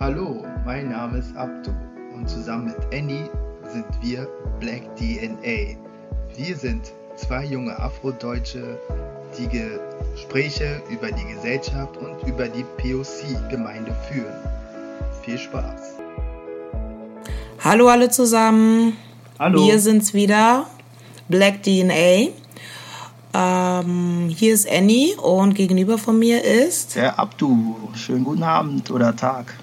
Hallo, mein Name ist Abdu und zusammen mit Annie sind wir Black DNA. Wir sind zwei junge Afrodeutsche, die Gespräche über die Gesellschaft und über die POC-Gemeinde führen. Viel Spaß! Hallo alle zusammen. Hallo. Wir sind's wieder, Black DNA. Ähm, hier ist Annie und gegenüber von mir ist. Der Abdu. Schönen guten Abend oder Tag.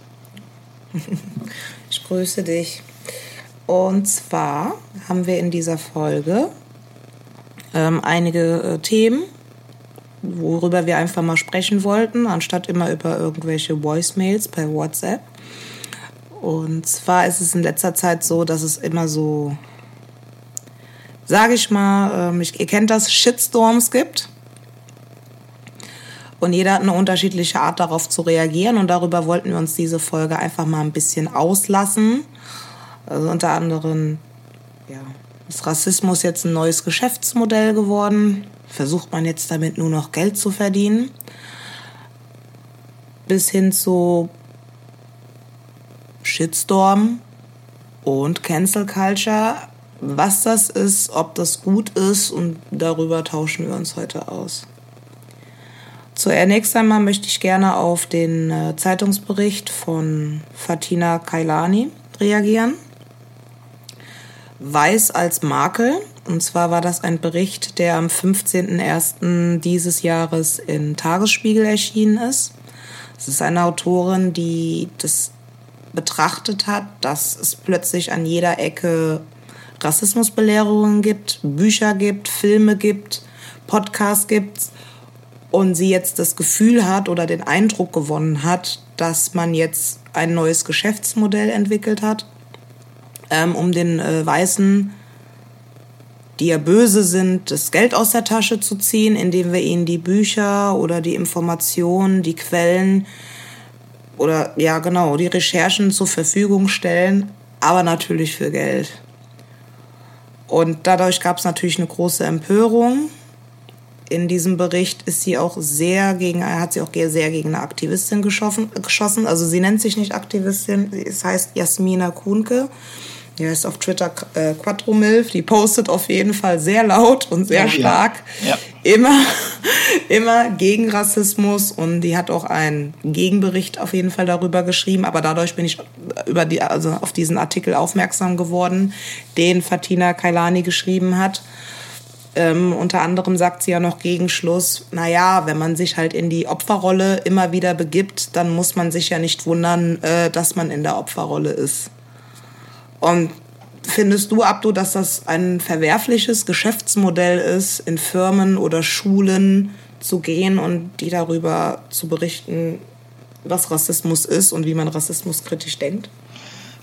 Ich grüße dich. Und zwar haben wir in dieser Folge ähm, einige äh, Themen, worüber wir einfach mal sprechen wollten, anstatt immer über irgendwelche Voicemails per WhatsApp. Und zwar ist es in letzter Zeit so, dass es immer so, sage ich mal, ähm, ich, ihr kennt das, Shitstorms gibt. Und jeder hat eine unterschiedliche Art darauf zu reagieren. Und darüber wollten wir uns diese Folge einfach mal ein bisschen auslassen. Also unter anderem, ja, ist Rassismus jetzt ein neues Geschäftsmodell geworden? Versucht man jetzt damit nur noch Geld zu verdienen? Bis hin zu Shitstorm und Cancel Culture. Was das ist, ob das gut ist und darüber tauschen wir uns heute aus. Zunächst einmal möchte ich gerne auf den äh, Zeitungsbericht von Fatina Kailani reagieren. Weiß als Makel. Und zwar war das ein Bericht, der am 15.01. dieses Jahres in Tagesspiegel erschienen ist. Es ist eine Autorin, die das betrachtet hat, dass es plötzlich an jeder Ecke Rassismusbelehrungen gibt, Bücher gibt, Filme gibt, Podcasts gibt und sie jetzt das Gefühl hat oder den Eindruck gewonnen hat, dass man jetzt ein neues Geschäftsmodell entwickelt hat, ähm, um den äh, Weißen, die ja böse sind, das Geld aus der Tasche zu ziehen, indem wir ihnen die Bücher oder die Informationen, die Quellen oder ja genau, die Recherchen zur Verfügung stellen, aber natürlich für Geld. Und dadurch gab es natürlich eine große Empörung. In diesem Bericht ist sie auch sehr gegen, hat sie auch sehr gegen eine Aktivistin geschossen. Also sie nennt sich nicht Aktivistin, es heißt Jasmina Kuhnke. Die heißt auf Twitter äh, Quattromilf. Die postet auf jeden Fall sehr laut und sehr ja, stark. Ja. Immer, immer gegen Rassismus. Und die hat auch einen Gegenbericht auf jeden Fall darüber geschrieben. Aber dadurch bin ich über die, also auf diesen Artikel aufmerksam geworden, den Fatina Kailani geschrieben hat. Ähm, unter anderem sagt sie ja noch gegen Schluss, naja, wenn man sich halt in die Opferrolle immer wieder begibt, dann muss man sich ja nicht wundern, äh, dass man in der Opferrolle ist. Und findest du, Abdu, dass das ein verwerfliches Geschäftsmodell ist, in Firmen oder Schulen zu gehen und die darüber zu berichten, was Rassismus ist und wie man Rassismus kritisch denkt?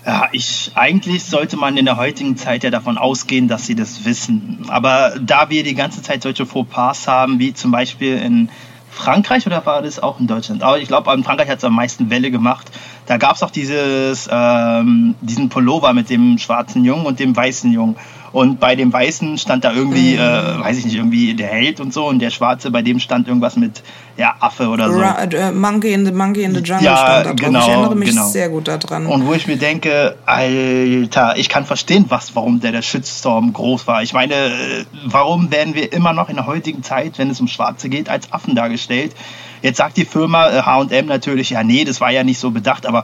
Ja, ich, eigentlich sollte man in der heutigen Zeit ja davon ausgehen, dass sie das wissen. Aber da wir die ganze Zeit solche Fauxpas haben, wie zum Beispiel in Frankreich oder war das auch in Deutschland? Aber ich glaube, in Frankreich hat es am meisten Welle gemacht. Da gab es auch dieses, ähm, diesen Pullover mit dem schwarzen Jungen und dem weißen Jungen. Und bei dem Weißen stand da irgendwie, mhm. äh, weiß ich nicht, irgendwie der Held und so. Und der Schwarze, bei dem stand irgendwas mit, ja, Affe oder so. Ra äh, Monkey in the Monkey in the Jungle ja, stand da drauf. Genau, ich erinnere mich genau. sehr gut daran. Und wo ich mir denke, Alter, ich kann verstehen, was, warum der, der Shitstorm groß war. Ich meine, äh, warum werden wir immer noch in der heutigen Zeit, wenn es um Schwarze geht, als Affen dargestellt? Jetzt sagt die Firma H&M natürlich, ja, nee, das war ja nicht so bedacht, aber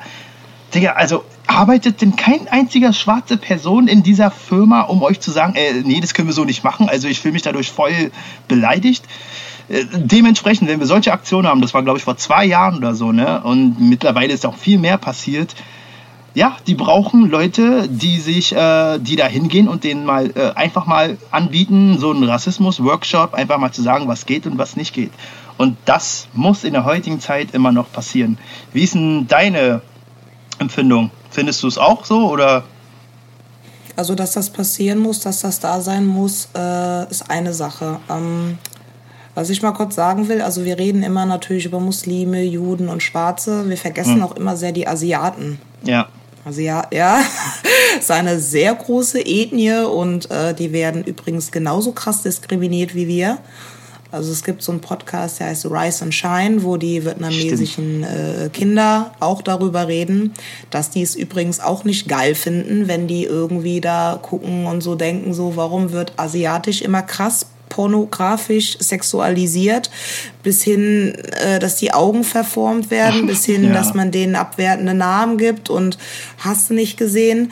Digga, also arbeitet denn kein einziger schwarze Person in dieser Firma, um euch zu sagen, äh, nee, das können wir so nicht machen. Also ich fühle mich dadurch voll beleidigt. Äh, dementsprechend, wenn wir solche Aktionen haben, das war glaube ich vor zwei Jahren oder so, ne? Und mittlerweile ist auch viel mehr passiert. Ja, die brauchen Leute, die sich, äh, die da hingehen und denen mal äh, einfach mal anbieten, so einen Rassismus-Workshop, einfach mal zu sagen, was geht und was nicht geht. Und das muss in der heutigen Zeit immer noch passieren. Wie ist denn deine Empfindung. Findest du es auch so oder? Also, dass das passieren muss, dass das da sein muss, äh, ist eine Sache. Ähm, was ich mal kurz sagen will, also wir reden immer natürlich über Muslime, Juden und Schwarze. Wir vergessen hm. auch immer sehr die Asiaten. Ja. Asiat, ja, ist eine sehr große Ethnie und äh, die werden übrigens genauso krass diskriminiert wie wir. Also es gibt so einen Podcast, der heißt Rise and Shine, wo die vietnamesischen äh, Kinder auch darüber reden, dass die es übrigens auch nicht geil finden, wenn die irgendwie da gucken und so denken, so warum wird asiatisch immer krass pornografisch sexualisiert, bis hin, äh, dass die Augen verformt werden, bis hin, ja. dass man denen abwertende Namen gibt und hast nicht gesehen.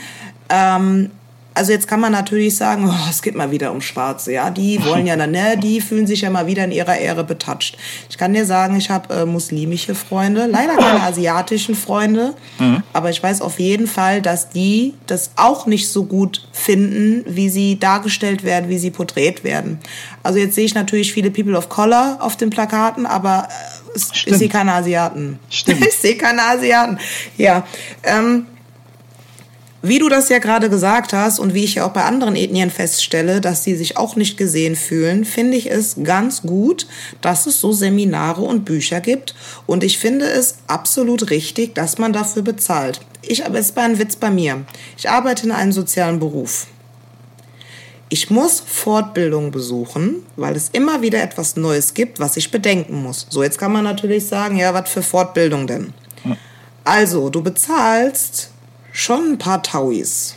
Ähm, also jetzt kann man natürlich sagen, oh, es geht mal wieder um Schwarze, ja, die wollen ja dann, ne, die fühlen sich ja mal wieder in ihrer Ehre betatscht. Ich kann dir sagen, ich habe äh, muslimische Freunde, leider keine asiatischen Freunde, mhm. aber ich weiß auf jeden Fall, dass die das auch nicht so gut finden, wie sie dargestellt werden, wie sie porträtiert werden. Also jetzt sehe ich natürlich viele People of Color auf den Plakaten, aber äh, ich sehe keine Asiaten. Stimmt. ich sehe keine Asiaten. Ja. Ähm, wie du das ja gerade gesagt hast und wie ich ja auch bei anderen Ethnien feststelle, dass sie sich auch nicht gesehen fühlen, finde ich es ganz gut, dass es so Seminare und Bücher gibt. Und ich finde es absolut richtig, dass man dafür bezahlt. Ich, aber es ist ein Witz bei mir. Ich arbeite in einem sozialen Beruf. Ich muss Fortbildung besuchen, weil es immer wieder etwas Neues gibt, was ich bedenken muss. So, jetzt kann man natürlich sagen, ja, was für Fortbildung denn? Also, du bezahlst schon ein paar Tauis.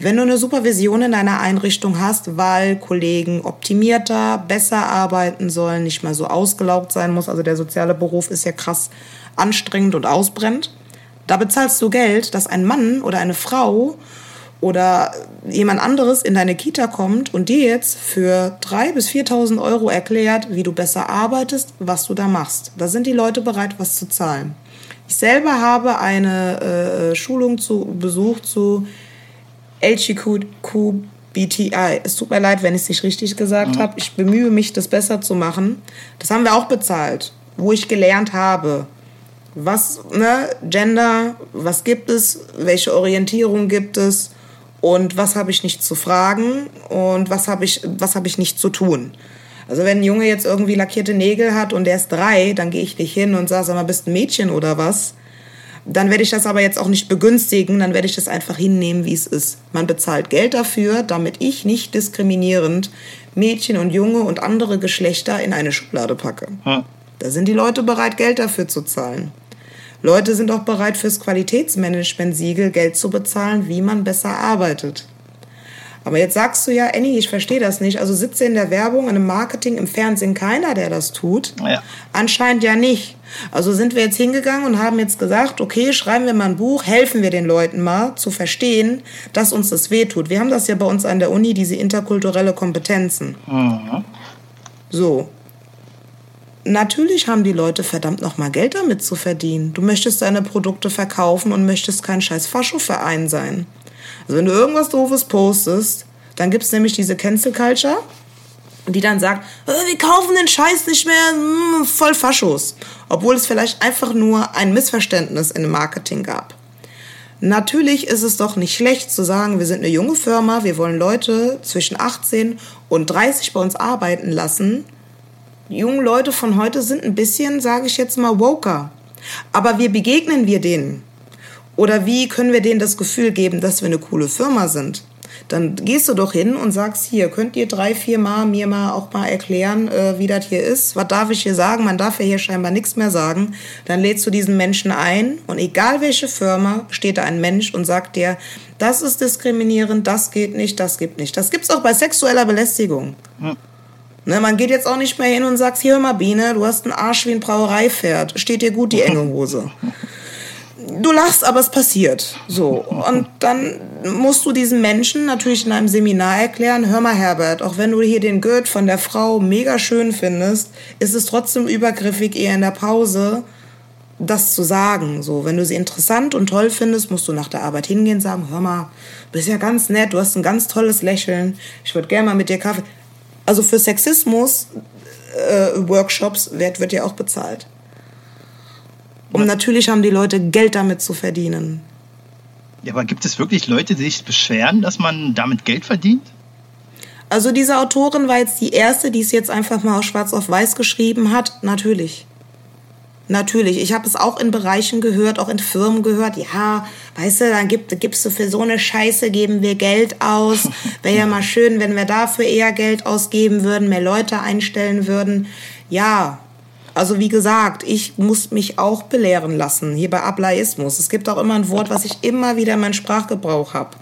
Wenn du eine Supervision in deiner Einrichtung hast, weil Kollegen optimierter, besser arbeiten sollen, nicht mehr so ausgelaugt sein muss, also der soziale Beruf ist ja krass anstrengend und ausbrennt, da bezahlst du Geld, dass ein Mann oder eine Frau oder jemand anderes in deine Kita kommt und dir jetzt für 3.000 bis 4.000 Euro erklärt, wie du besser arbeitest, was du da machst. Da sind die Leute bereit, was zu zahlen. Ich selber habe eine äh, Schulung zu, besucht zu LGQBTI. Es tut mir leid, wenn ich es nicht richtig gesagt mhm. habe. Ich bemühe mich, das besser zu machen. Das haben wir auch bezahlt, wo ich gelernt habe, was, ne, Gender, was gibt es, welche Orientierung gibt es und was habe ich nicht zu fragen und was habe ich, was habe ich nicht zu tun. Also wenn ein Junge jetzt irgendwie lackierte Nägel hat und der ist drei, dann gehe ich nicht hin und sage, sag mal, bist ein Mädchen oder was? Dann werde ich das aber jetzt auch nicht begünstigen, dann werde ich das einfach hinnehmen, wie es ist. Man bezahlt Geld dafür, damit ich nicht diskriminierend Mädchen und Junge und andere Geschlechter in eine Schublade packe. Hm. Da sind die Leute bereit, Geld dafür zu zahlen. Leute sind auch bereit, fürs Qualitätsmanagement-Siegel Geld zu bezahlen, wie man besser arbeitet. Aber jetzt sagst du ja, Annie, ich verstehe das nicht. Also sitze in der Werbung, in dem Marketing, im Fernsehen keiner, der das tut. Ja. Anscheinend ja nicht. Also sind wir jetzt hingegangen und haben jetzt gesagt, okay, schreiben wir mal ein Buch, helfen wir den Leuten mal zu verstehen, dass uns das wehtut. Wir haben das ja bei uns an der Uni, diese interkulturelle Kompetenzen. Mhm. So. Natürlich haben die Leute verdammt nochmal Geld damit zu verdienen. Du möchtest deine Produkte verkaufen und möchtest kein scheiß Faschoverein sein. Also wenn du irgendwas Doofes postest, dann gibt es nämlich diese Cancel Culture, die dann sagt, äh, wir kaufen den Scheiß nicht mehr, hm, voll Faschos. Obwohl es vielleicht einfach nur ein Missverständnis in dem Marketing gab. Natürlich ist es doch nicht schlecht zu sagen, wir sind eine junge Firma, wir wollen Leute zwischen 18 und 30 bei uns arbeiten lassen. Die jungen Leute von heute sind ein bisschen, sage ich jetzt mal, woker. Aber wie begegnen wir denen? Oder wie können wir denen das Gefühl geben, dass wir eine coole Firma sind? Dann gehst du doch hin und sagst, hier, könnt ihr drei, vier Mal mir mal auch mal erklären, äh, wie das hier ist? Was darf ich hier sagen? Man darf ja hier scheinbar nichts mehr sagen. Dann lädst du diesen Menschen ein und egal welche Firma, steht da ein Mensch und sagt dir, das ist diskriminierend, das geht nicht, das gibt nicht. Das gibt's auch bei sexueller Belästigung. Hm. Ne, man geht jetzt auch nicht mehr hin und sagt, hier hör mal Biene, du hast einen Arsch wie ein Brauereipferd. Steht dir gut die enge Hose. Du lachst, aber es passiert. So. Und dann musst du diesen Menschen natürlich in einem Seminar erklären, hör mal Herbert, auch wenn du hier den Gurt von der Frau mega schön findest, ist es trotzdem übergriffig, eher in der Pause das zu sagen. So, wenn du sie interessant und toll findest, musst du nach der Arbeit hingehen und sagen, hör mal, du bist ja ganz nett, du hast ein ganz tolles Lächeln, ich würde gerne mal mit dir Kaffee. Also für Sexismus äh, Workshops wird, wird ja auch bezahlt. Und natürlich haben die Leute Geld damit zu verdienen. Ja, aber gibt es wirklich Leute, die sich beschweren, dass man damit Geld verdient? Also diese Autorin war jetzt die erste, die es jetzt einfach mal schwarz auf weiß geschrieben hat. Natürlich. Natürlich, ich habe es auch in Bereichen gehört, auch in Firmen gehört. Ja, weißt du, dann gibt, gibst du für so eine Scheiße, geben wir Geld aus. Wäre ja mal schön, wenn wir dafür eher Geld ausgeben würden, mehr Leute einstellen würden. Ja, also wie gesagt, ich muss mich auch belehren lassen, hier bei Ablaismus. Es gibt auch immer ein Wort, was ich immer wieder in meinem Sprachgebrauch habe.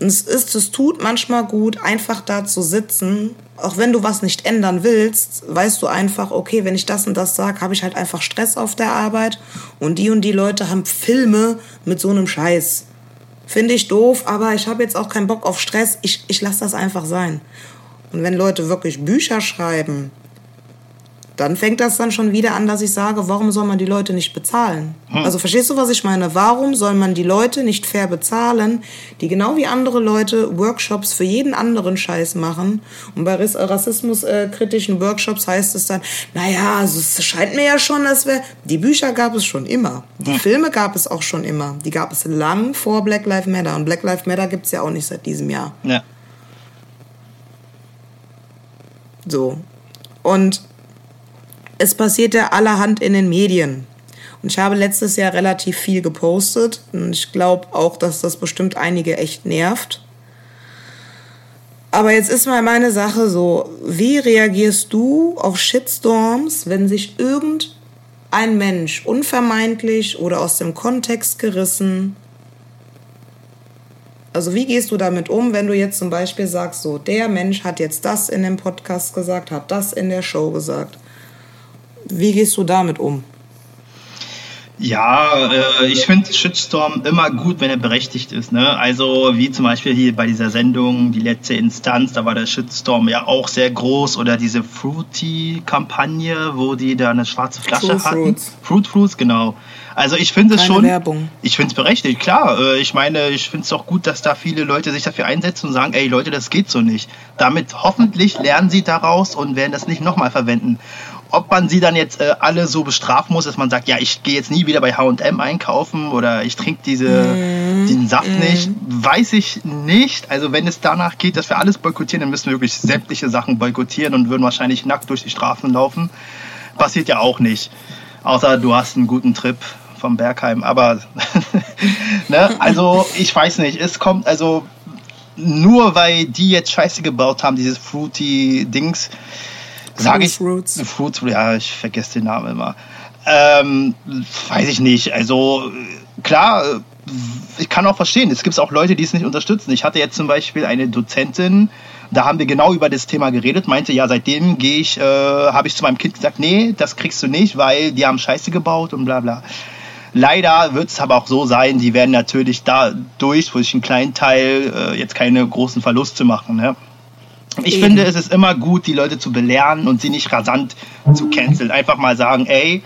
Und es ist, es tut manchmal gut, einfach da zu sitzen. Auch wenn du was nicht ändern willst, weißt du einfach, okay, wenn ich das und das sage, habe ich halt einfach Stress auf der Arbeit. Und die und die Leute haben Filme mit so einem Scheiß. Finde ich doof, aber ich habe jetzt auch keinen Bock auf Stress. Ich, ich lasse das einfach sein. Und wenn Leute wirklich Bücher schreiben, dann fängt das dann schon wieder an, dass ich sage, warum soll man die Leute nicht bezahlen? Hm. Also verstehst du, was ich meine? Warum soll man die Leute nicht fair bezahlen, die genau wie andere Leute Workshops für jeden anderen Scheiß machen? Und bei rassismuskritischen Workshops heißt es dann, naja, also es scheint mir ja schon, dass wir, die Bücher gab es schon immer. Die hm. Filme gab es auch schon immer. Die gab es lang vor Black Lives Matter. Und Black Lives Matter gibt es ja auch nicht seit diesem Jahr. Ja. So. Und es passiert ja allerhand in den Medien. Und ich habe letztes Jahr relativ viel gepostet. Und ich glaube auch, dass das bestimmt einige echt nervt. Aber jetzt ist mal meine Sache so, wie reagierst du auf Shitstorms, wenn sich irgendein Mensch unvermeintlich oder aus dem Kontext gerissen, also wie gehst du damit um, wenn du jetzt zum Beispiel sagst, so, der Mensch hat jetzt das in dem Podcast gesagt, hat das in der Show gesagt. Wie gehst du damit um? Ja, äh, ich finde Shitstorm immer gut, wenn er berechtigt ist. Ne? Also wie zum Beispiel hier bei dieser Sendung, die letzte Instanz, da war der Shitstorm ja auch sehr groß. Oder diese Fruity-Kampagne, wo die da eine schwarze Flasche Fruit hatten. Fruits. Fruit Fruits, genau. Also ich finde es schon. Werbung. Ich finde es berechtigt, klar. Äh, ich meine, ich finde es auch gut, dass da viele Leute sich dafür einsetzen und sagen, ey Leute, das geht so nicht. Damit hoffentlich lernen sie daraus und werden das nicht nochmal verwenden. Ob man sie dann jetzt äh, alle so bestrafen muss, dass man sagt, ja, ich gehe jetzt nie wieder bei H&M einkaufen oder ich trinke diese, mm. diesen Saft mm. nicht, weiß ich nicht. Also wenn es danach geht, dass wir alles boykottieren, dann müssen wir wirklich sämtliche Sachen boykottieren und würden wahrscheinlich nackt durch die Straßen laufen. Passiert ja auch nicht. Außer du hast einen guten Trip vom Bergheim. Aber ne? also ich weiß nicht, es kommt also nur weil die jetzt Scheiße gebaut haben, dieses Fruity Dings, sage ich. Fruits. Fruits, ja, ich vergesse den Namen immer. Ähm, weiß ich nicht. Also klar, ich kann auch verstehen. Es gibt auch Leute, die es nicht unterstützen. Ich hatte jetzt zum Beispiel eine Dozentin, da haben wir genau über das Thema geredet, meinte, ja, seitdem gehe ich, äh, habe ich zu meinem Kind gesagt, nee, das kriegst du nicht, weil die haben Scheiße gebaut und bla bla. Leider wird es aber auch so sein, die werden natürlich dadurch, durch einen kleinen Teil, äh, jetzt keine großen Verluste machen. Ne? Ich Eben. finde, es ist immer gut, die Leute zu belehren und sie nicht rasant zu canceln. Einfach mal sagen, ey,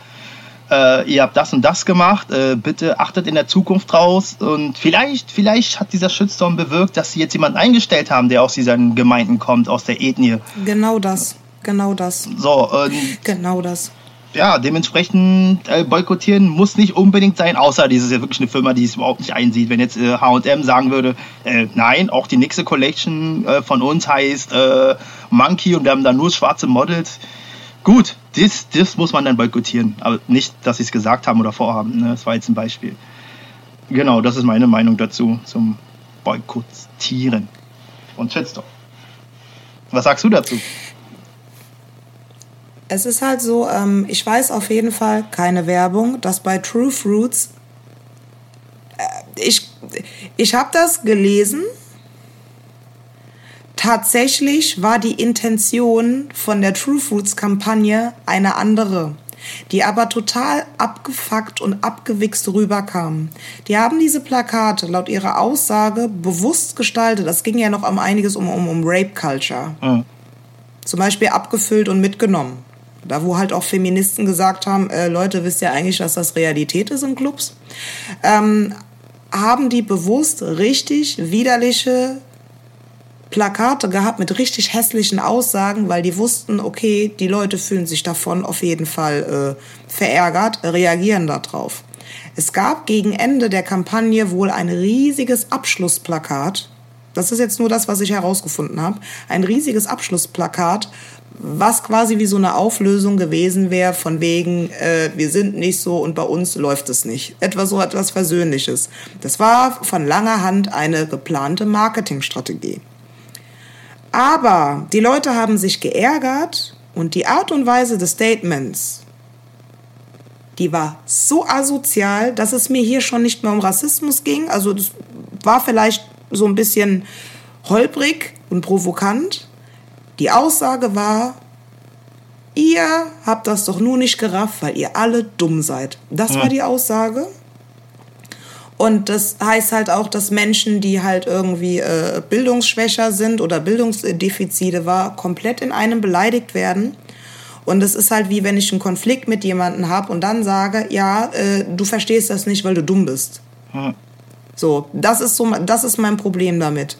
äh, ihr habt das und das gemacht, äh, bitte achtet in der Zukunft draus und vielleicht, vielleicht hat dieser Shitstorm bewirkt, dass sie jetzt jemanden eingestellt haben, der aus diesen Gemeinden kommt, aus der Ethnie. Genau das, genau das. So, und genau das ja, dementsprechend äh, boykottieren muss nicht unbedingt sein, außer dieses ist ja wirklich eine Firma, die es überhaupt nicht einsieht. Wenn jetzt H&M sagen würde, äh, nein, auch die nächste Collection äh, von uns heißt äh, Monkey und wir haben da nur schwarze Models. Gut, das, das muss man dann boykottieren, aber nicht, dass sie es gesagt haben oder vorhaben. Ne? Das war jetzt ein Beispiel. Genau, das ist meine Meinung dazu zum Boykottieren und Shitstorm. Was sagst du dazu? Es ist halt so, ähm, ich weiß auf jeden Fall keine Werbung, dass bei True Fruits, äh, ich, ich habe das gelesen. Tatsächlich war die Intention von der True Fruits Kampagne eine andere, die aber total abgefuckt und abgewichst rüberkam. Die haben diese Plakate laut ihrer Aussage bewusst gestaltet. Das ging ja noch um einiges um, um, um Rape Culture. Mhm. Zum Beispiel abgefüllt und mitgenommen. Da wo halt auch Feministen gesagt haben, äh, Leute, wisst ihr eigentlich, dass das Realität ist in Clubs? Ähm, haben die bewusst richtig widerliche Plakate gehabt mit richtig hässlichen Aussagen, weil die wussten, okay, die Leute fühlen sich davon auf jeden Fall äh, verärgert, reagieren darauf. Es gab gegen Ende der Kampagne wohl ein riesiges Abschlussplakat. Das ist jetzt nur das, was ich herausgefunden habe. Ein riesiges Abschlussplakat was quasi wie so eine Auflösung gewesen wäre, von wegen, äh, wir sind nicht so und bei uns läuft es nicht. Etwas so etwas Versöhnliches. Das war von langer Hand eine geplante Marketingstrategie. Aber die Leute haben sich geärgert und die Art und Weise des Statements, die war so asozial, dass es mir hier schon nicht mehr um Rassismus ging. Also das war vielleicht so ein bisschen holprig und provokant. Die Aussage war, ihr habt das doch nur nicht gerafft, weil ihr alle dumm seid. Das ja. war die Aussage. Und das heißt halt auch, dass Menschen, die halt irgendwie äh, bildungsschwächer sind oder Bildungsdefizite war, komplett in einem beleidigt werden. Und es ist halt wie wenn ich einen Konflikt mit jemandem habe und dann sage, ja, äh, du verstehst das nicht, weil du dumm bist. Hm. So, das ist so, das ist mein Problem damit.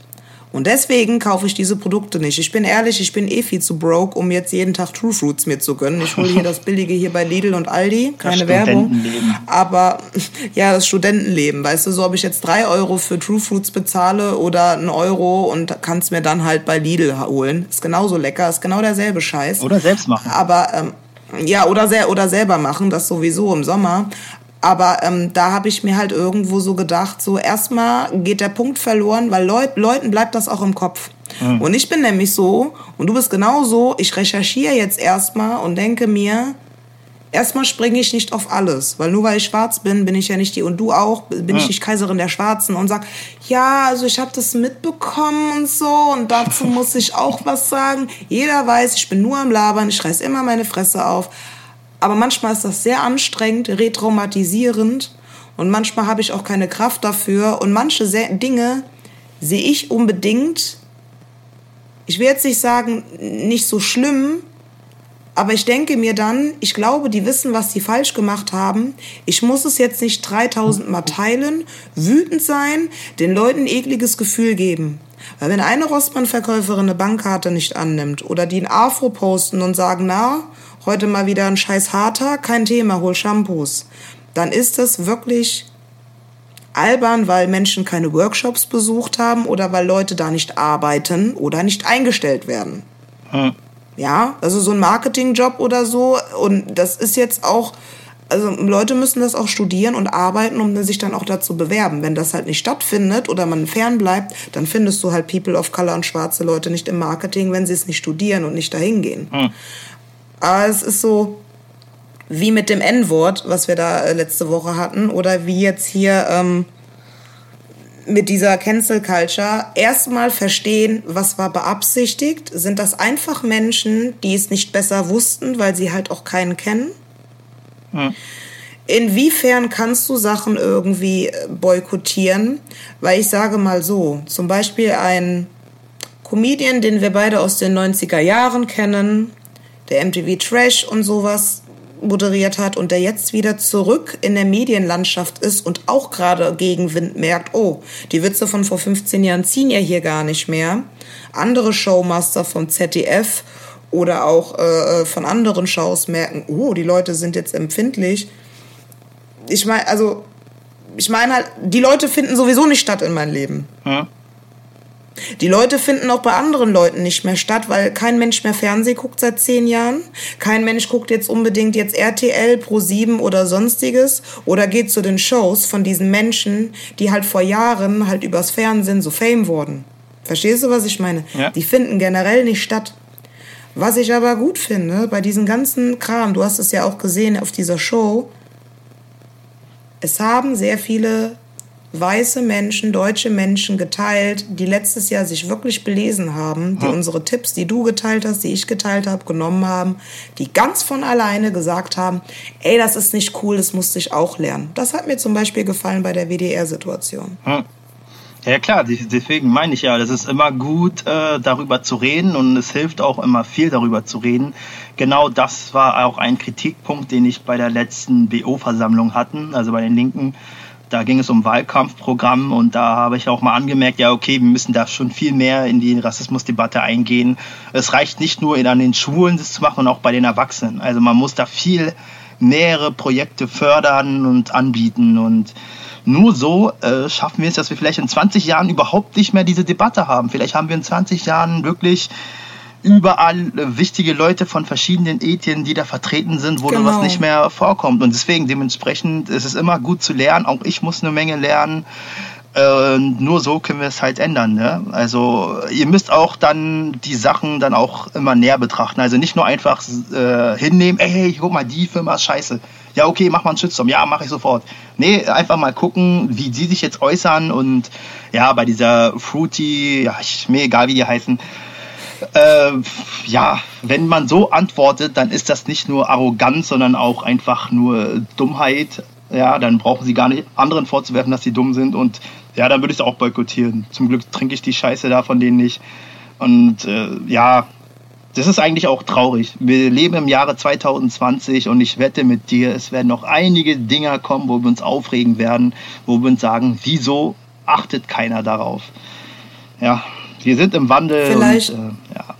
Und deswegen kaufe ich diese Produkte nicht. Ich bin ehrlich, ich bin eh viel zu broke, um jetzt jeden Tag True Fruits mir zu gönnen. Ich hole hier das Billige hier bei Lidl und Aldi. Keine Werbung. Aber ja, das Studentenleben. Weißt du, so ob ich jetzt drei Euro für True Fruits bezahle oder einen Euro und kann es mir dann halt bei Lidl holen. Ist genauso lecker, ist genau derselbe Scheiß. Oder selbst machen. Aber ähm, ja, oder, sehr, oder selber machen, das sowieso im Sommer. Aber ähm, da habe ich mir halt irgendwo so gedacht, so erstmal geht der Punkt verloren, weil Leut, Leuten bleibt das auch im Kopf. Mhm. Und ich bin nämlich so, und du bist genauso, ich recherchiere jetzt erstmal und denke mir, erstmal springe ich nicht auf alles, weil nur weil ich schwarz bin, bin ich ja nicht die und du auch, bin ja. ich nicht Kaiserin der Schwarzen und sag, ja, also ich habe das mitbekommen und so und dazu muss ich auch was sagen. Jeder weiß, ich bin nur am Labern, ich reiß immer meine Fresse auf. Aber manchmal ist das sehr anstrengend, retraumatisierend und manchmal habe ich auch keine Kraft dafür und manche Dinge sehe ich unbedingt, ich will jetzt nicht sagen, nicht so schlimm, aber ich denke mir dann, ich glaube, die wissen, was sie falsch gemacht haben. Ich muss es jetzt nicht 3000 Mal teilen, wütend sein, den Leuten ein ekliges Gefühl geben. Weil wenn eine Rossmann-Verkäuferin eine Bankkarte nicht annimmt oder die ein Afro posten und sagen, na, heute mal wieder ein scheiß harter, kein Thema, hol Shampoos, dann ist das wirklich albern, weil Menschen keine Workshops besucht haben oder weil Leute da nicht arbeiten oder nicht eingestellt werden. Hm. Ja, also so ein Marketingjob oder so. Und das ist jetzt auch, also Leute müssen das auch studieren und arbeiten, um sich dann auch dazu bewerben. Wenn das halt nicht stattfindet oder man fern bleibt, dann findest du halt People of Color und schwarze Leute nicht im Marketing, wenn sie es nicht studieren und nicht dahin gehen. Hm. Aber es ist so wie mit dem N-Wort, was wir da äh, letzte Woche hatten, oder wie jetzt hier ähm, mit dieser Cancel Culture. Erstmal verstehen, was war beabsichtigt. Sind das einfach Menschen, die es nicht besser wussten, weil sie halt auch keinen kennen? Hm. Inwiefern kannst du Sachen irgendwie äh, boykottieren? Weil ich sage mal so, zum Beispiel ein Comedian, den wir beide aus den 90er Jahren kennen, der MTV Trash und sowas moderiert hat und der jetzt wieder zurück in der Medienlandschaft ist und auch gerade Gegenwind merkt, oh, die Witze von vor 15 Jahren ziehen ja hier gar nicht mehr. Andere Showmaster vom ZDF oder auch äh, äh, von anderen Shows merken, oh, die Leute sind jetzt empfindlich. Ich meine, also, ich meine halt, die Leute finden sowieso nicht statt in meinem Leben. Hm. Die Leute finden auch bei anderen Leuten nicht mehr statt, weil kein Mensch mehr Fernsehen guckt seit zehn Jahren. Kein Mensch guckt jetzt unbedingt jetzt RTL, Pro7 oder sonstiges oder geht zu den Shows von diesen Menschen, die halt vor Jahren halt übers Fernsehen so Fame wurden. Verstehst du, was ich meine? Ja. Die finden generell nicht statt. Was ich aber gut finde, bei diesem ganzen Kram, du hast es ja auch gesehen auf dieser Show, es haben sehr viele weiße Menschen, deutsche Menschen geteilt, die letztes Jahr sich wirklich belesen haben, die ja. unsere Tipps, die du geteilt hast, die ich geteilt habe, genommen haben, die ganz von alleine gesagt haben, ey, das ist nicht cool, das musste ich auch lernen. Das hat mir zum Beispiel gefallen bei der WDR-Situation. Ja. Ja klar, deswegen meine ich ja, das ist immer gut, äh, darüber zu reden und es hilft auch immer viel darüber zu reden. Genau das war auch ein Kritikpunkt, den ich bei der letzten BO-Versammlung hatten, also bei den Linken da ging es um Wahlkampfprogramm und da habe ich auch mal angemerkt, ja, okay, wir müssen da schon viel mehr in die Rassismusdebatte eingehen. Es reicht nicht nur an den Schulen das zu machen, sondern auch bei den Erwachsenen. Also man muss da viel mehrere Projekte fördern und anbieten und nur so äh, schaffen wir es, dass wir vielleicht in 20 Jahren überhaupt nicht mehr diese Debatte haben. Vielleicht haben wir in 20 Jahren wirklich überall äh, wichtige Leute von verschiedenen Ethien, die da vertreten sind, wo genau. was nicht mehr vorkommt. Und deswegen, dementsprechend ist es immer gut zu lernen. Auch ich muss eine Menge lernen. Äh, nur so können wir es halt ändern. Ne? Also ihr müsst auch dann die Sachen dann auch immer näher betrachten. Also nicht nur einfach äh, hinnehmen, ey, hey, guck mal, die Firma ist scheiße. Ja, okay, mach mal einen Shitstorm. Ja, mache ich sofort. Nee, einfach mal gucken, wie die sich jetzt äußern. Und ja, bei dieser Fruity, ja, ich, mir egal, wie die heißen, äh, ja, wenn man so antwortet, dann ist das nicht nur Arroganz, sondern auch einfach nur Dummheit. Ja, dann brauchen sie gar nicht anderen vorzuwerfen, dass sie dumm sind. Und ja, dann würde ich es auch boykottieren. Zum Glück trinke ich die Scheiße da von denen nicht. Und äh, ja, das ist eigentlich auch traurig. Wir leben im Jahre 2020 und ich wette mit dir, es werden noch einige Dinger kommen, wo wir uns aufregen werden, wo wir uns sagen, wieso achtet keiner darauf? Ja, wir sind im Wandel. Vielleicht, und, äh, ja.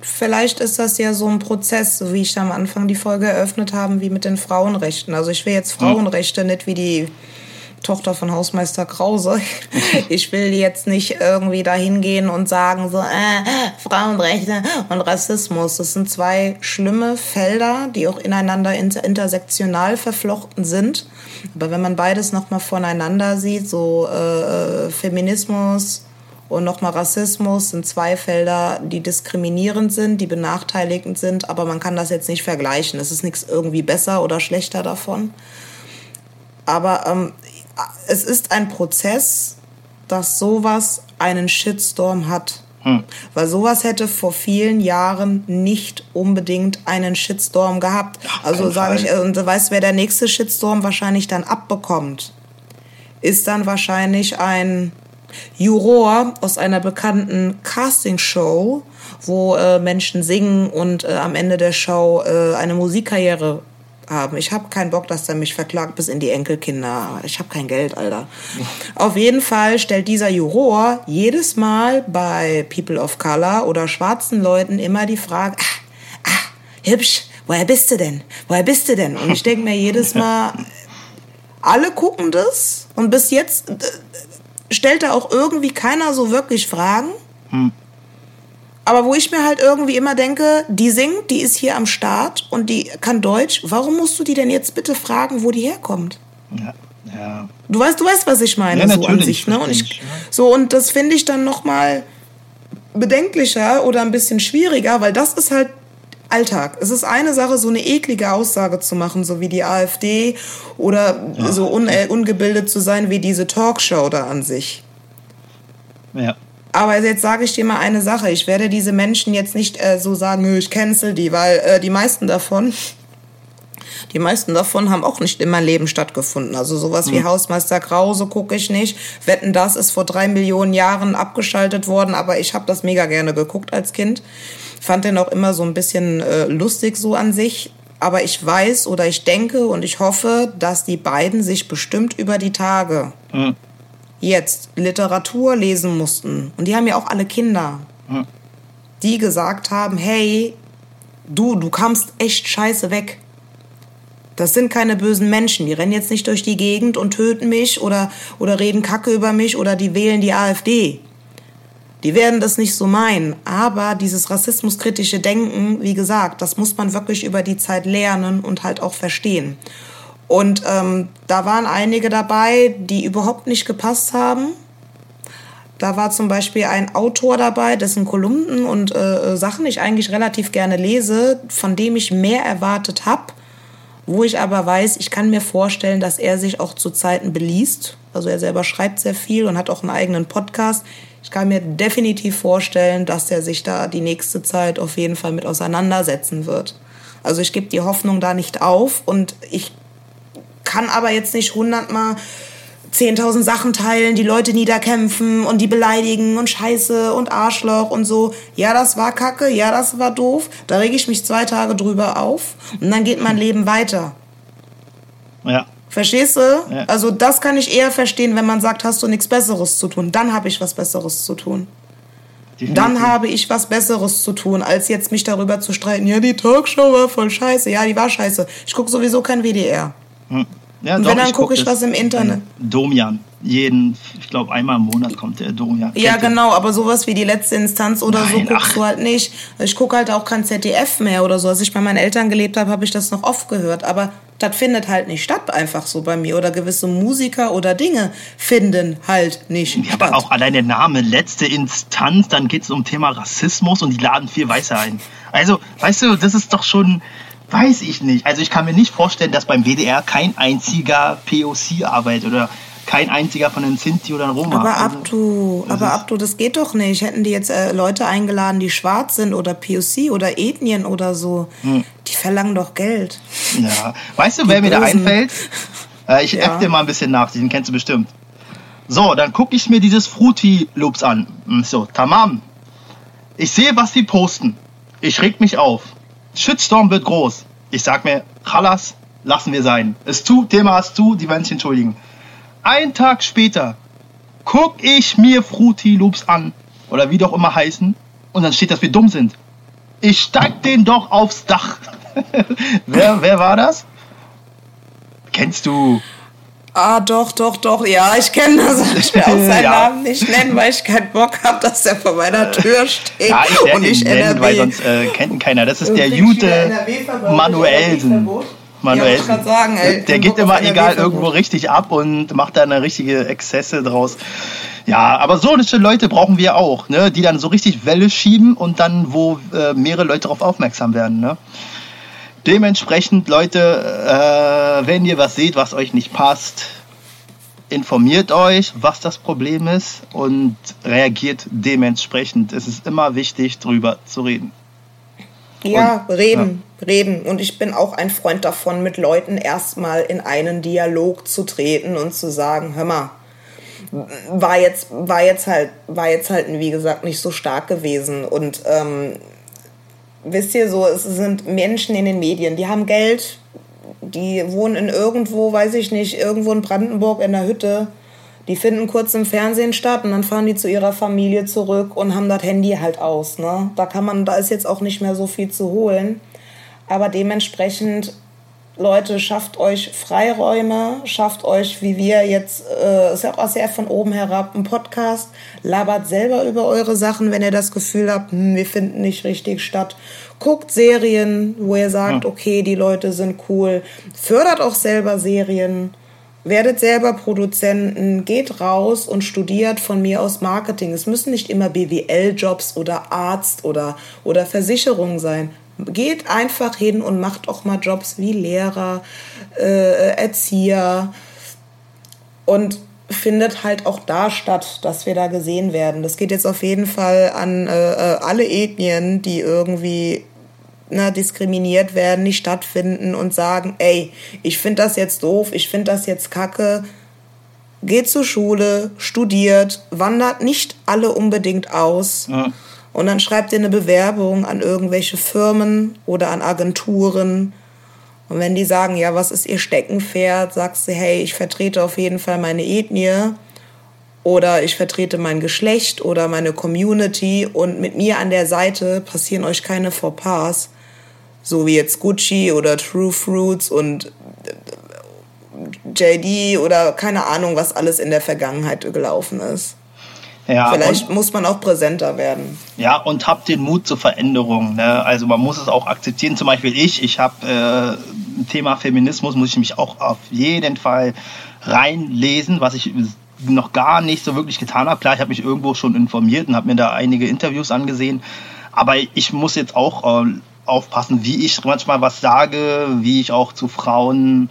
vielleicht ist das ja so ein Prozess, so wie ich am Anfang die Folge eröffnet habe, wie mit den Frauenrechten. Also ich will jetzt Frauenrechte hm. nicht wie die Tochter von Hausmeister Krause. Ich will jetzt nicht irgendwie dahin gehen und sagen so, äh, Frauenrechte und Rassismus. Das sind zwei schlimme Felder, die auch ineinander intersektional verflochten sind. Aber wenn man beides nochmal voneinander sieht, so äh, äh Feminismus, und nochmal Rassismus sind zwei Felder, die diskriminierend sind, die benachteiligend sind, aber man kann das jetzt nicht vergleichen. Es ist nichts irgendwie besser oder schlechter davon. Aber ähm, es ist ein Prozess, dass sowas einen Shitstorm hat. Hm. Weil sowas hätte vor vielen Jahren nicht unbedingt einen Shitstorm gehabt. Ach, also sage ich, und du weißt, wer der nächste Shitstorm wahrscheinlich dann abbekommt, ist dann wahrscheinlich ein Juror aus einer bekannten Castingshow, wo äh, Menschen singen und äh, am Ende der Show äh, eine Musikkarriere haben. Ich habe keinen Bock, dass der mich verklagt bis in die Enkelkinder. Ich habe kein Geld, Alter. Auf jeden Fall stellt dieser Juror jedes Mal bei People of Color oder schwarzen Leuten immer die Frage, ah, ah, hübsch, woher bist du denn? Woher bist du denn? Und ich denke mir jedes Mal, alle gucken das und bis jetzt stellt da auch irgendwie keiner so wirklich Fragen. Hm. Aber wo ich mir halt irgendwie immer denke, die singt, die ist hier am Start und die kann Deutsch. Warum musst du die denn jetzt bitte fragen, wo die herkommt? Ja. Ja. Du weißt, du weißt, was ich meine, ja, so an sich, ne? Und ich, so und das finde ich dann noch mal bedenklicher oder ein bisschen schwieriger, weil das ist halt Alltag. Es ist eine Sache, so eine eklige Aussage zu machen, so wie die AfD oder ja. so un äh, ungebildet zu sein wie diese Talkshow da an sich. Ja. Aber jetzt sage ich dir mal eine Sache. Ich werde diese Menschen jetzt nicht äh, so sagen, ich cancel die, weil äh, die meisten davon, die meisten davon haben auch nicht in meinem Leben stattgefunden. Also sowas wie hm. Hausmeister Krause gucke ich nicht. Wetten, das ist vor drei Millionen Jahren abgeschaltet worden, aber ich habe das mega gerne geguckt als Kind fand den auch immer so ein bisschen äh, lustig so an sich. Aber ich weiß oder ich denke und ich hoffe, dass die beiden sich bestimmt über die Tage mhm. jetzt Literatur lesen mussten. Und die haben ja auch alle Kinder, mhm. die gesagt haben, hey, du, du kamst echt scheiße weg. Das sind keine bösen Menschen. Die rennen jetzt nicht durch die Gegend und töten mich oder, oder reden Kacke über mich oder die wählen die AfD. Die werden das nicht so meinen, aber dieses rassismuskritische Denken, wie gesagt, das muss man wirklich über die Zeit lernen und halt auch verstehen. Und ähm, da waren einige dabei, die überhaupt nicht gepasst haben. Da war zum Beispiel ein Autor dabei, dessen Kolumnen und äh, Sachen ich eigentlich relativ gerne lese, von dem ich mehr erwartet habe, wo ich aber weiß, ich kann mir vorstellen, dass er sich auch zu Zeiten beliest. Also er selber schreibt sehr viel und hat auch einen eigenen Podcast. Ich kann mir definitiv vorstellen, dass er sich da die nächste Zeit auf jeden Fall mit auseinandersetzen wird. Also ich gebe die Hoffnung da nicht auf und ich kann aber jetzt nicht hundertmal 10.000 Sachen teilen, die Leute niederkämpfen und die beleidigen und Scheiße und Arschloch und so. Ja, das war kacke, ja, das war doof. Da rege ich mich zwei Tage drüber auf und dann geht mein Leben weiter. Ja. Verstehst du? Ja. Also das kann ich eher verstehen, wenn man sagt, hast du nichts Besseres zu tun. Dann habe ich was Besseres zu tun. Definitiv. Dann habe ich was Besseres zu tun, als jetzt mich darüber zu streiten. Ja, die Talkshow war voll scheiße. Ja, die war scheiße. Ich gucke sowieso kein WDR. Hm. Ja, Und doch, wenn, dann gucke ich was im Internet. Domian. jeden, ich glaube, einmal im Monat kommt der Dom. Ja, genau, aber sowas wie die letzte Instanz oder Nein, so guckst ach. du halt nicht. Ich gucke halt auch kein ZDF mehr oder so. Als ich bei meinen Eltern gelebt habe, habe ich das noch oft gehört. Aber das findet halt nicht statt, einfach so bei mir. Oder gewisse Musiker oder Dinge finden halt nicht ja, statt. Aber auch allein der Name, letzte Instanz, dann geht es um Thema Rassismus und die laden viel Weiße ein. Also, weißt du, das ist doch schon, weiß ich nicht. Also ich kann mir nicht vorstellen, dass beim WDR kein einziger POC arbeitet oder kein einziger von den Sinti oder Roma. Aber also, Abdu, aber Abdu, das geht doch nicht. Hätten die jetzt äh, Leute eingeladen, die schwarz sind oder POC oder Ethnien oder so, hm. die verlangen doch Geld. Ja, weißt du, die wer Bösen. mir da einfällt? Äh, ich ja. dir mal ein bisschen nach, den kennst du bestimmt. So, dann gucke ich mir dieses Fruity Loops an. Hm, so, tamam. Ich sehe, was die posten. Ich reg mich auf. Shitstorm wird groß. Ich sag mir, Chalas, lassen wir sein. Ist zu, Thema ist zu, die werden sich entschuldigen. Ein Tag später guck ich mir Fruity Loops an oder wie doch immer heißen und dann steht, dass wir dumm sind. Ich steig den doch aufs Dach. wer, wer war das? Kennst du? Ah, doch, doch, doch. Ja, ich kenne das. Ich will auch seinen ja. Namen nicht nennen, weil ich keinen Bock habe, dass der vor meiner Tür steht. Ja, ich ihn nennen, NRW. weil sonst äh, kennt ihn keiner. Das ist der Jute Manuelsen. Manuel. Ja, sagen, ey, der geht immer egal irgendwo richtig ab und macht da eine richtige Exzesse draus. Ja, aber solche Leute brauchen wir auch, ne? die dann so richtig Welle schieben und dann, wo äh, mehrere Leute darauf aufmerksam werden. Ne? Dementsprechend, Leute, äh, wenn ihr was seht, was euch nicht passt, informiert euch, was das Problem ist und reagiert dementsprechend. Es ist immer wichtig, drüber zu reden. Ja, und, reden, ja. reden. Und ich bin auch ein Freund davon, mit Leuten erstmal in einen Dialog zu treten und zu sagen, hör mal, war jetzt, war jetzt halt, war jetzt halt, wie gesagt, nicht so stark gewesen. Und ähm, wisst ihr so, es sind Menschen in den Medien, die haben Geld, die wohnen in irgendwo, weiß ich nicht, irgendwo in Brandenburg in der Hütte die finden kurz im Fernsehen statt und dann fahren die zu ihrer Familie zurück und haben das Handy halt aus. Ne? Da kann man, da ist jetzt auch nicht mehr so viel zu holen. Aber dementsprechend, Leute, schafft euch Freiräume, schafft euch, wie wir jetzt, äh, ist ja auch sehr von oben herab, ein Podcast, labert selber über eure Sachen, wenn ihr das Gefühl habt, hm, wir finden nicht richtig statt. Guckt Serien, wo ihr sagt, ja. okay, die Leute sind cool. Fördert auch selber Serien werdet selber Produzenten, geht raus und studiert von mir aus Marketing. Es müssen nicht immer BWL-Jobs oder Arzt oder, oder Versicherung sein. Geht einfach hin und macht auch mal Jobs wie Lehrer, äh, Erzieher und findet halt auch da statt, dass wir da gesehen werden. Das geht jetzt auf jeden Fall an äh, äh alle Ethnien, die irgendwie ne, diskriminiert werden, nicht stattfinden und sagen, ey, ich finde das jetzt doof, ich finde das jetzt kacke. Geht zur Schule, studiert, wandert nicht alle unbedingt aus. Ja. Und dann schreibt ihr eine Bewerbung an irgendwelche Firmen oder an Agenturen. Und wenn die sagen, ja, was ist ihr Steckenpferd, sagst du, hey, ich vertrete auf jeden Fall meine Ethnie oder ich vertrete mein Geschlecht oder meine Community und mit mir an der Seite passieren euch keine Fauxpas so wie jetzt Gucci oder True Fruits und JD oder keine Ahnung, was alles in der Vergangenheit gelaufen ist. Ja, Vielleicht muss man auch präsenter werden. Ja, und habt den Mut zur Veränderung. Ne? Also man muss es auch akzeptieren. Zum Beispiel ich, ich habe äh, Thema Feminismus, muss ich mich auch auf jeden Fall reinlesen, was ich noch gar nicht so wirklich getan habe. Klar, ich habe mich irgendwo schon informiert und habe mir da einige Interviews angesehen. Aber ich muss jetzt auch äh, aufpassen, wie ich manchmal was sage, wie ich auch zu Frauen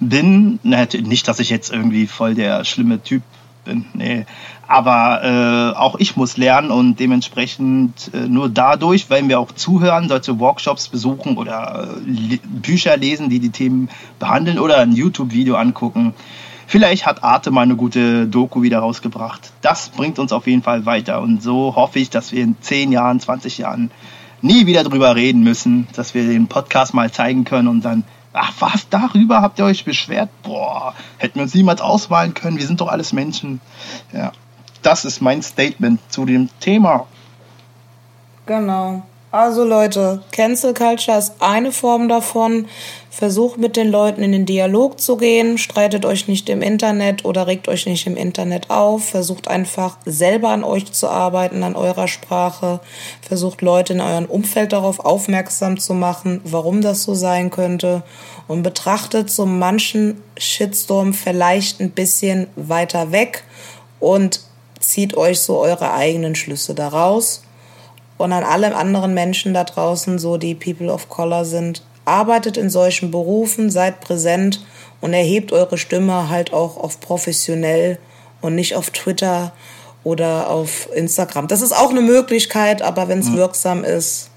bin. Nicht, dass ich jetzt irgendwie voll der schlimme Typ bin, nee. Aber äh, auch ich muss lernen und dementsprechend äh, nur dadurch, weil wir auch zuhören, solche Workshops besuchen oder äh, Bücher lesen, die die Themen behandeln oder ein YouTube-Video angucken. Vielleicht hat Arte mal eine gute Doku wieder rausgebracht. Das bringt uns auf jeden Fall weiter und so hoffe ich, dass wir in 10 Jahren, 20 Jahren nie wieder drüber reden müssen, dass wir den Podcast mal zeigen können und dann, ach was, darüber habt ihr euch beschwert? Boah, hätten wir uns niemals auswahlen können, wir sind doch alles Menschen. Ja, das ist mein Statement zu dem Thema. Genau. Also Leute, Cancel Culture ist eine Form davon. Versucht mit den Leuten in den Dialog zu gehen, streitet euch nicht im Internet oder regt euch nicht im Internet auf, versucht einfach selber an euch zu arbeiten, an eurer Sprache, versucht Leute in eurem Umfeld darauf aufmerksam zu machen, warum das so sein könnte und betrachtet so manchen Shitstorm vielleicht ein bisschen weiter weg und zieht euch so eure eigenen Schlüsse daraus. Und an alle anderen Menschen da draußen, so die People of Color sind, arbeitet in solchen Berufen, seid präsent und erhebt eure Stimme halt auch auf professionell und nicht auf Twitter oder auf Instagram. Das ist auch eine Möglichkeit, aber wenn es mhm. wirksam ist,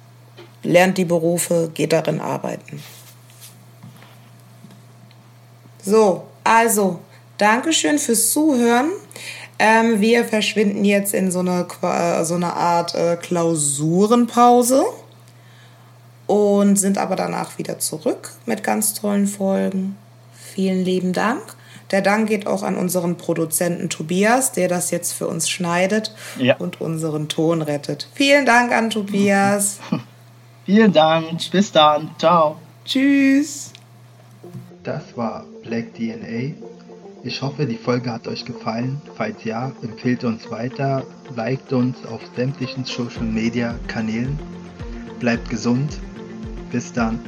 lernt die Berufe, geht darin arbeiten. So, also, Dankeschön fürs Zuhören. Ähm, wir verschwinden jetzt in so eine, äh, so eine Art äh, Klausurenpause und sind aber danach wieder zurück mit ganz tollen Folgen. Vielen lieben Dank. Der Dank geht auch an unseren Produzenten Tobias, der das jetzt für uns schneidet ja. und unseren Ton rettet. Vielen Dank an Tobias. Vielen Dank. Bis dann. Ciao. Tschüss. Das war Black DNA ich hoffe, die Folge hat euch gefallen. Falls ja, empfehlt uns weiter, liked uns auf sämtlichen Social Media Kanälen. Bleibt gesund. Bis dann.